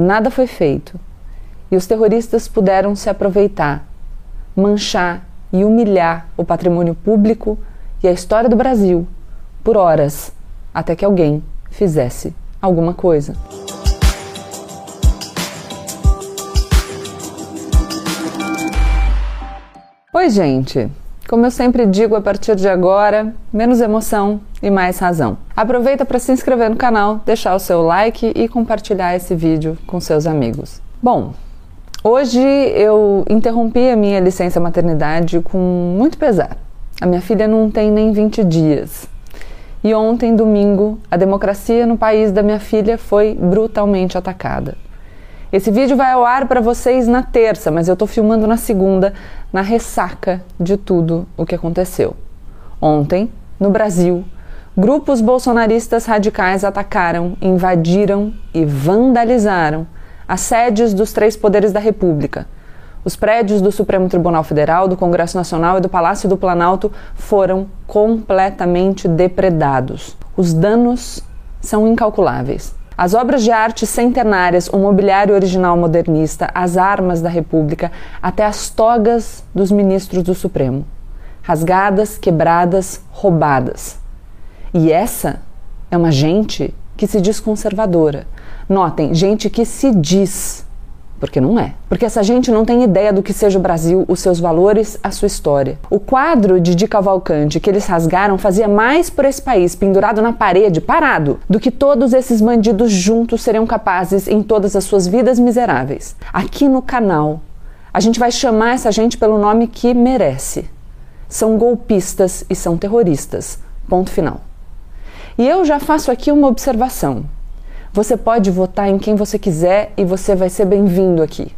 Nada foi feito. E os terroristas puderam se aproveitar, manchar e humilhar o patrimônio público e a história do Brasil por horas, até que alguém fizesse alguma coisa. Oi, gente! Como eu sempre digo a partir de agora, menos emoção e mais razão. Aproveita para se inscrever no canal, deixar o seu like e compartilhar esse vídeo com seus amigos. Bom, hoje eu interrompi a minha licença maternidade com muito pesar. A minha filha não tem nem 20 dias. E ontem, domingo, a democracia no país da minha filha foi brutalmente atacada. Esse vídeo vai ao ar para vocês na terça, mas eu estou filmando na segunda, na ressaca de tudo o que aconteceu. Ontem, no Brasil, grupos bolsonaristas radicais atacaram, invadiram e vandalizaram as sedes dos três poderes da República. Os prédios do Supremo Tribunal Federal, do Congresso Nacional e do Palácio do Planalto foram completamente depredados. Os danos são incalculáveis. As obras de arte centenárias, o mobiliário original modernista, as armas da República, até as togas dos ministros do Supremo. Rasgadas, quebradas, roubadas. E essa é uma gente que se diz conservadora. Notem, gente que se diz porque não é. Porque essa gente não tem ideia do que seja o Brasil, os seus valores, a sua história. O quadro de Di Cavalcante que eles rasgaram fazia mais por esse país pendurado na parede, parado, do que todos esses bandidos juntos seriam capazes em todas as suas vidas miseráveis. Aqui no canal, a gente vai chamar essa gente pelo nome que merece. São golpistas e são terroristas. Ponto final. E eu já faço aqui uma observação. Você pode votar em quem você quiser e você vai ser bem-vindo aqui.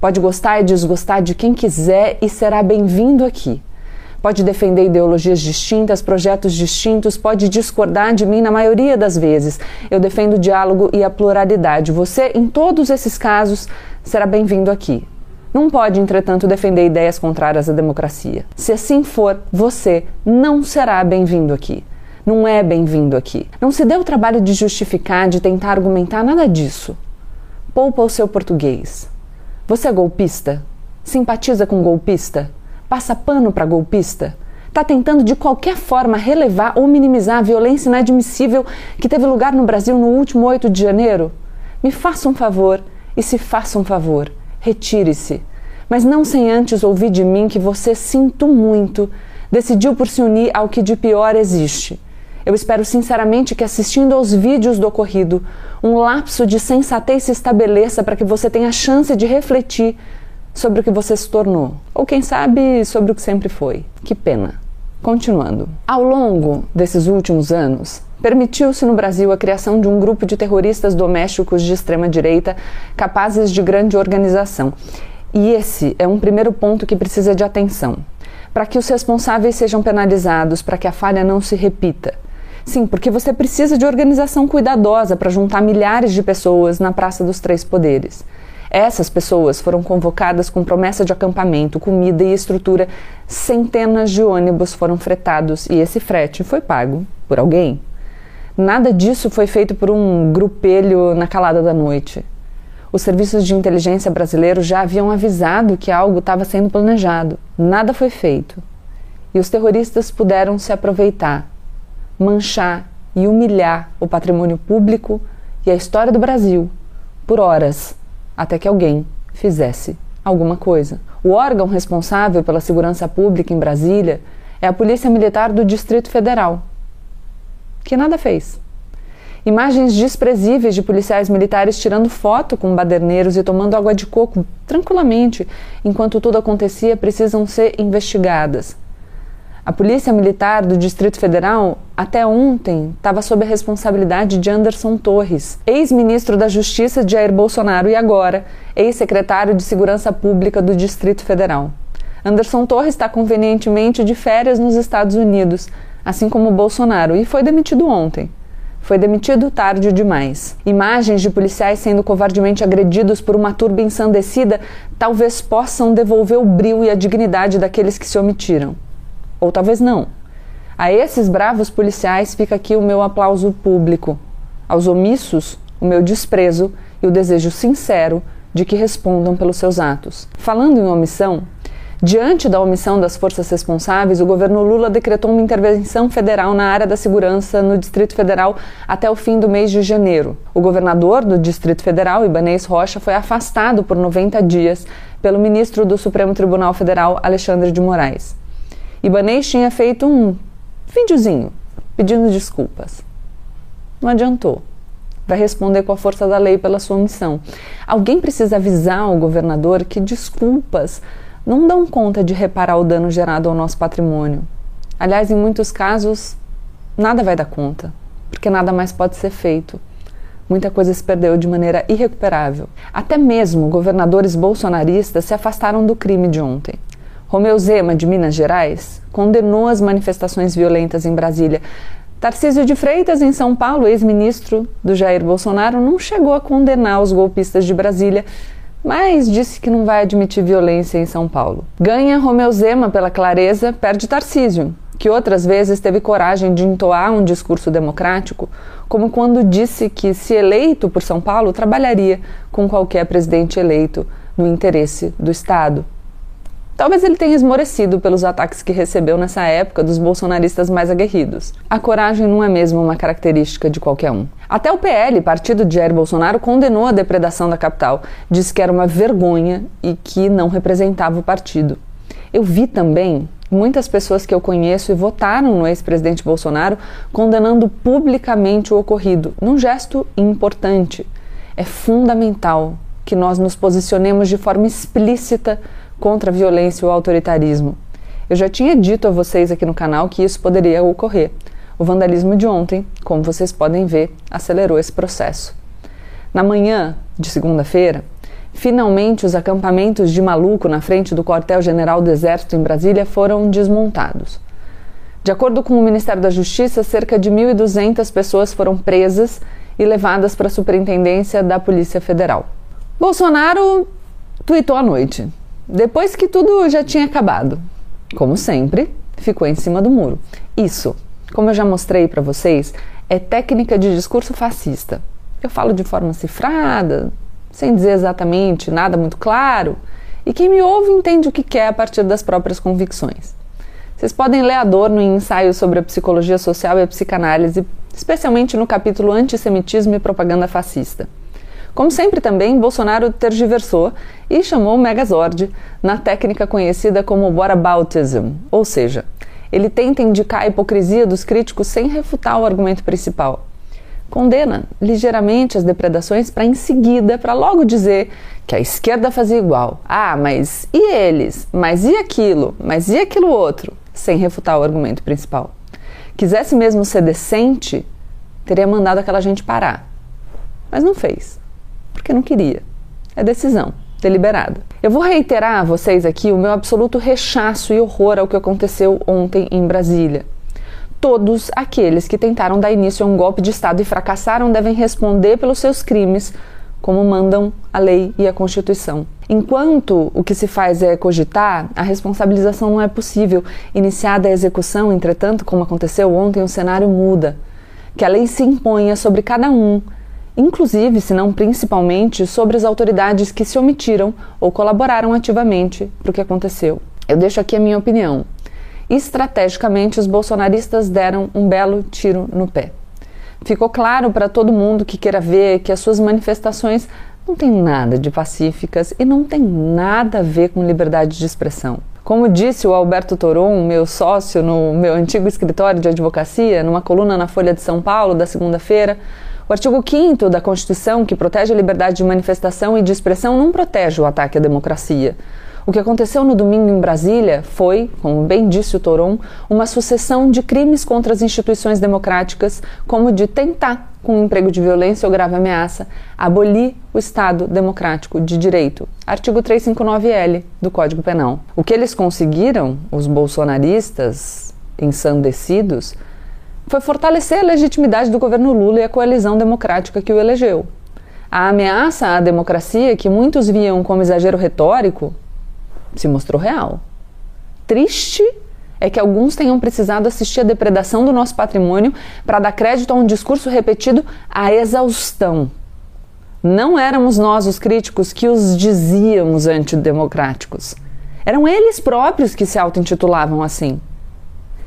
Pode gostar e desgostar de quem quiser e será bem-vindo aqui. Pode defender ideologias distintas, projetos distintos, pode discordar de mim na maioria das vezes. Eu defendo o diálogo e a pluralidade. Você, em todos esses casos, será bem-vindo aqui. Não pode, entretanto, defender ideias contrárias à democracia. Se assim for, você não será bem-vindo aqui não é bem-vindo aqui. Não se dê o trabalho de justificar, de tentar argumentar, nada disso. Poupa o seu português. Você é golpista? Simpatiza com golpista? Passa pano para golpista? Está tentando de qualquer forma relevar ou minimizar a violência inadmissível que teve lugar no Brasil no último 8 de janeiro? Me faça um favor e se faça um favor, retire-se. Mas não sem antes ouvir de mim que você, sinto muito, decidiu por se unir ao que de pior existe eu espero sinceramente que assistindo aos vídeos do ocorrido, um lapso de sensatez se estabeleça para que você tenha a chance de refletir sobre o que você se tornou, ou quem sabe sobre o que sempre foi. Que pena. Continuando. Ao longo desses últimos anos, permitiu-se no Brasil a criação de um grupo de terroristas domésticos de extrema direita capazes de grande organização. E esse é um primeiro ponto que precisa de atenção. Para que os responsáveis sejam penalizados, para que a falha não se repita. Sim, porque você precisa de organização cuidadosa para juntar milhares de pessoas na Praça dos Três Poderes. Essas pessoas foram convocadas com promessa de acampamento, comida e estrutura. Centenas de ônibus foram fretados e esse frete foi pago por alguém. Nada disso foi feito por um grupelho na calada da noite. Os serviços de inteligência brasileiros já haviam avisado que algo estava sendo planejado. Nada foi feito. E os terroristas puderam se aproveitar manchar e humilhar o patrimônio público e a história do Brasil por horas, até que alguém fizesse alguma coisa. O órgão responsável pela segurança pública em Brasília é a Polícia Militar do Distrito Federal, que nada fez. Imagens desprezíveis de policiais militares tirando foto com baderneiros e tomando água de coco tranquilamente enquanto tudo acontecia precisam ser investigadas. A Polícia Militar do Distrito Federal, até ontem, estava sob a responsabilidade de Anderson Torres, ex-ministro da Justiça de Jair Bolsonaro e agora ex-secretário de Segurança Pública do Distrito Federal. Anderson Torres está convenientemente de férias nos Estados Unidos, assim como Bolsonaro, e foi demitido ontem. Foi demitido tarde demais. Imagens de policiais sendo covardemente agredidos por uma turba ensandecida talvez possam devolver o brilho e a dignidade daqueles que se omitiram ou talvez não. A esses bravos policiais fica aqui o meu aplauso público. Aos omissos, o meu desprezo e o desejo sincero de que respondam pelos seus atos. Falando em omissão, Diante da omissão das forças responsáveis, o governo Lula decretou uma intervenção federal na área da segurança no Distrito Federal até o fim do mês de janeiro. O governador do Distrito Federal, Ibanez Rocha, foi afastado por 90 dias pelo ministro do Supremo Tribunal Federal, Alexandre de Moraes. Ibanez tinha feito um videozinho pedindo desculpas. Não adiantou. Vai responder com a força da lei pela sua omissão. Alguém precisa avisar o governador que desculpas não dão conta de reparar o dano gerado ao nosso patrimônio. Aliás, em muitos casos, nada vai dar conta, porque nada mais pode ser feito. Muita coisa se perdeu de maneira irrecuperável. Até mesmo governadores bolsonaristas se afastaram do crime de ontem. Romeu Zema, de Minas Gerais, condenou as manifestações violentas em Brasília. Tarcísio de Freitas, em São Paulo, ex-ministro do Jair Bolsonaro, não chegou a condenar os golpistas de Brasília, mas disse que não vai admitir violência em São Paulo. Ganha Romeu Zema pela clareza, perde Tarcísio, que outras vezes teve coragem de entoar um discurso democrático, como quando disse que, se eleito por São Paulo, trabalharia com qualquer presidente eleito no interesse do Estado. Talvez ele tenha esmorecido pelos ataques que recebeu nessa época dos bolsonaristas mais aguerridos. A coragem não é mesmo uma característica de qualquer um. Até o PL, partido de Jair Bolsonaro, condenou a depredação da capital, disse que era uma vergonha e que não representava o partido. Eu vi também muitas pessoas que eu conheço e votaram no ex-presidente Bolsonaro condenando publicamente o ocorrido, num gesto importante. É fundamental que nós nos posicionemos de forma explícita contra a violência e o autoritarismo. Eu já tinha dito a vocês aqui no canal que isso poderia ocorrer. O vandalismo de ontem, como vocês podem ver, acelerou esse processo. Na manhã de segunda-feira, finalmente os acampamentos de maluco na frente do quartel-general do Exército em Brasília foram desmontados. De acordo com o Ministério da Justiça, cerca de 1.200 pessoas foram presas e levadas para a Superintendência da Polícia Federal. Bolsonaro tuitou à noite. Depois que tudo já tinha acabado, como sempre, ficou em cima do muro. Isso, como eu já mostrei para vocês, é técnica de discurso fascista. Eu falo de forma cifrada, sem dizer exatamente nada muito claro, e quem me ouve entende o que quer a partir das próprias convicções. Vocês podem ler Adorno em ensaios sobre a psicologia social e a psicanálise, especialmente no capítulo Antissemitismo e Propaganda Fascista. Como sempre também, Bolsonaro tergiversou e chamou o Megazord na técnica conhecida como whataboutism, ou seja, ele tenta indicar a hipocrisia dos críticos sem refutar o argumento principal. Condena ligeiramente as depredações para em seguida, para logo dizer que a esquerda fazia igual. Ah, mas e eles? Mas e aquilo? Mas e aquilo outro? Sem refutar o argumento principal. Quisesse mesmo ser decente, teria mandado aquela gente parar. Mas não fez porque não queria. É decisão deliberada. Eu vou reiterar a vocês aqui o meu absoluto rechaço e horror ao que aconteceu ontem em Brasília. Todos aqueles que tentaram dar início a um golpe de Estado e fracassaram devem responder pelos seus crimes, como mandam a lei e a Constituição. Enquanto o que se faz é cogitar, a responsabilização não é possível. Iniciada a execução, entretanto, como aconteceu ontem, o cenário muda. Que a lei se imponha sobre cada um inclusive, se não principalmente, sobre as autoridades que se omitiram ou colaboraram ativamente para o que aconteceu. Eu deixo aqui a minha opinião. Estrategicamente, os bolsonaristas deram um belo tiro no pé. Ficou claro para todo mundo que queira ver que as suas manifestações não têm nada de pacíficas e não tem nada a ver com liberdade de expressão. Como disse o Alberto Toron, meu sócio no meu antigo escritório de advocacia, numa coluna na Folha de São Paulo da segunda-feira, o artigo 5 da Constituição, que protege a liberdade de manifestação e de expressão, não protege o ataque à democracia. O que aconteceu no domingo em Brasília foi, como bem disse o Toron, uma sucessão de crimes contra as instituições democráticas, como de tentar, com um emprego de violência ou grave ameaça, abolir o Estado democrático de direito. Artigo 359L do Código Penal. O que eles conseguiram, os bolsonaristas ensandecidos, foi fortalecer a legitimidade do governo Lula e a coalizão democrática que o elegeu. A ameaça à democracia, que muitos viam como exagero retórico, se mostrou real. Triste é que alguns tenham precisado assistir à depredação do nosso patrimônio para dar crédito a um discurso repetido à exaustão. Não éramos nós os críticos que os dizíamos antidemocráticos. Eram eles próprios que se auto-intitulavam assim.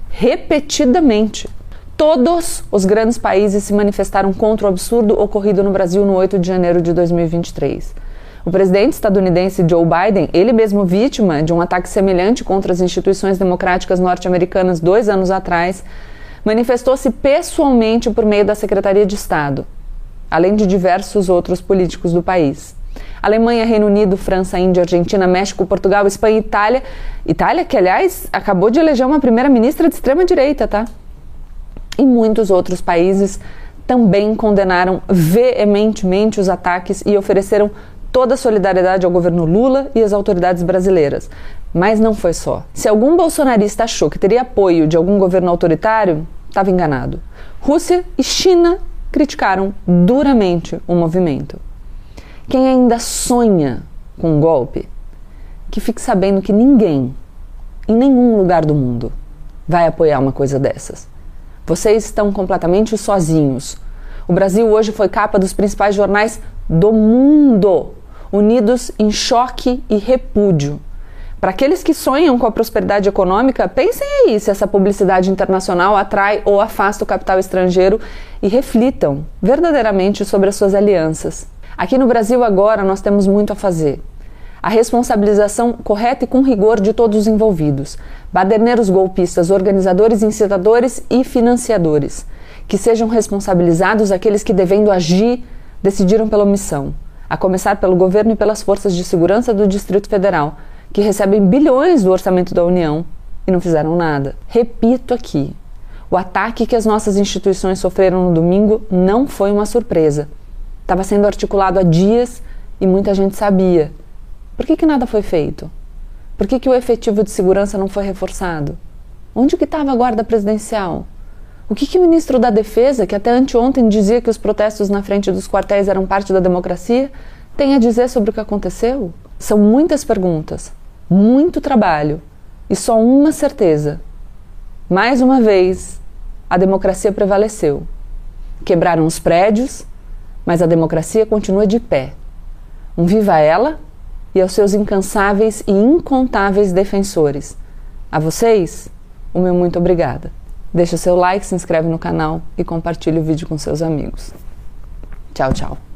Repetidamente. Todos os grandes países se manifestaram contra o absurdo ocorrido no Brasil no 8 de janeiro de 2023. O presidente estadunidense Joe Biden, ele mesmo vítima de um ataque semelhante contra as instituições democráticas norte-americanas dois anos atrás, manifestou-se pessoalmente por meio da Secretaria de Estado, além de diversos outros políticos do país. Alemanha, Reino Unido, França, Índia, Argentina, México, Portugal, Espanha e Itália. Itália, que aliás acabou de eleger uma primeira-ministra de extrema-direita, tá? E muitos outros países também condenaram veementemente os ataques e ofereceram toda a solidariedade ao governo Lula e às autoridades brasileiras. Mas não foi só. Se algum bolsonarista achou que teria apoio de algum governo autoritário, estava enganado. Rússia e China criticaram duramente o movimento. Quem ainda sonha com um golpe, que fique sabendo que ninguém, em nenhum lugar do mundo, vai apoiar uma coisa dessas. Vocês estão completamente sozinhos. O Brasil hoje foi capa dos principais jornais do mundo unidos em choque e repúdio. Para aqueles que sonham com a prosperidade econômica, pensem aí se essa publicidade internacional atrai ou afasta o capital estrangeiro e reflitam verdadeiramente sobre as suas alianças. Aqui no Brasil, agora, nós temos muito a fazer. A responsabilização correta e com rigor de todos os envolvidos: baderneiros golpistas, organizadores, incitadores e financiadores. Que sejam responsabilizados aqueles que, devendo agir, decidiram pela omissão a começar pelo governo e pelas forças de segurança do Distrito Federal, que recebem bilhões do orçamento da União e não fizeram nada. Repito aqui: o ataque que as nossas instituições sofreram no domingo não foi uma surpresa. Estava sendo articulado há dias e muita gente sabia. Por que, que nada foi feito? Por que, que o efetivo de segurança não foi reforçado? Onde que estava a guarda presidencial? O que, que o ministro da Defesa, que até anteontem dizia que os protestos na frente dos quartéis eram parte da democracia, tem a dizer sobre o que aconteceu? São muitas perguntas, muito trabalho e só uma certeza. Mais uma vez, a democracia prevaleceu. Quebraram os prédios, mas a democracia continua de pé. Um viva ela e aos seus incansáveis e incontáveis defensores. A vocês, o meu muito obrigada. Deixa seu like, se inscreve no canal e compartilhe o vídeo com seus amigos. Tchau, tchau.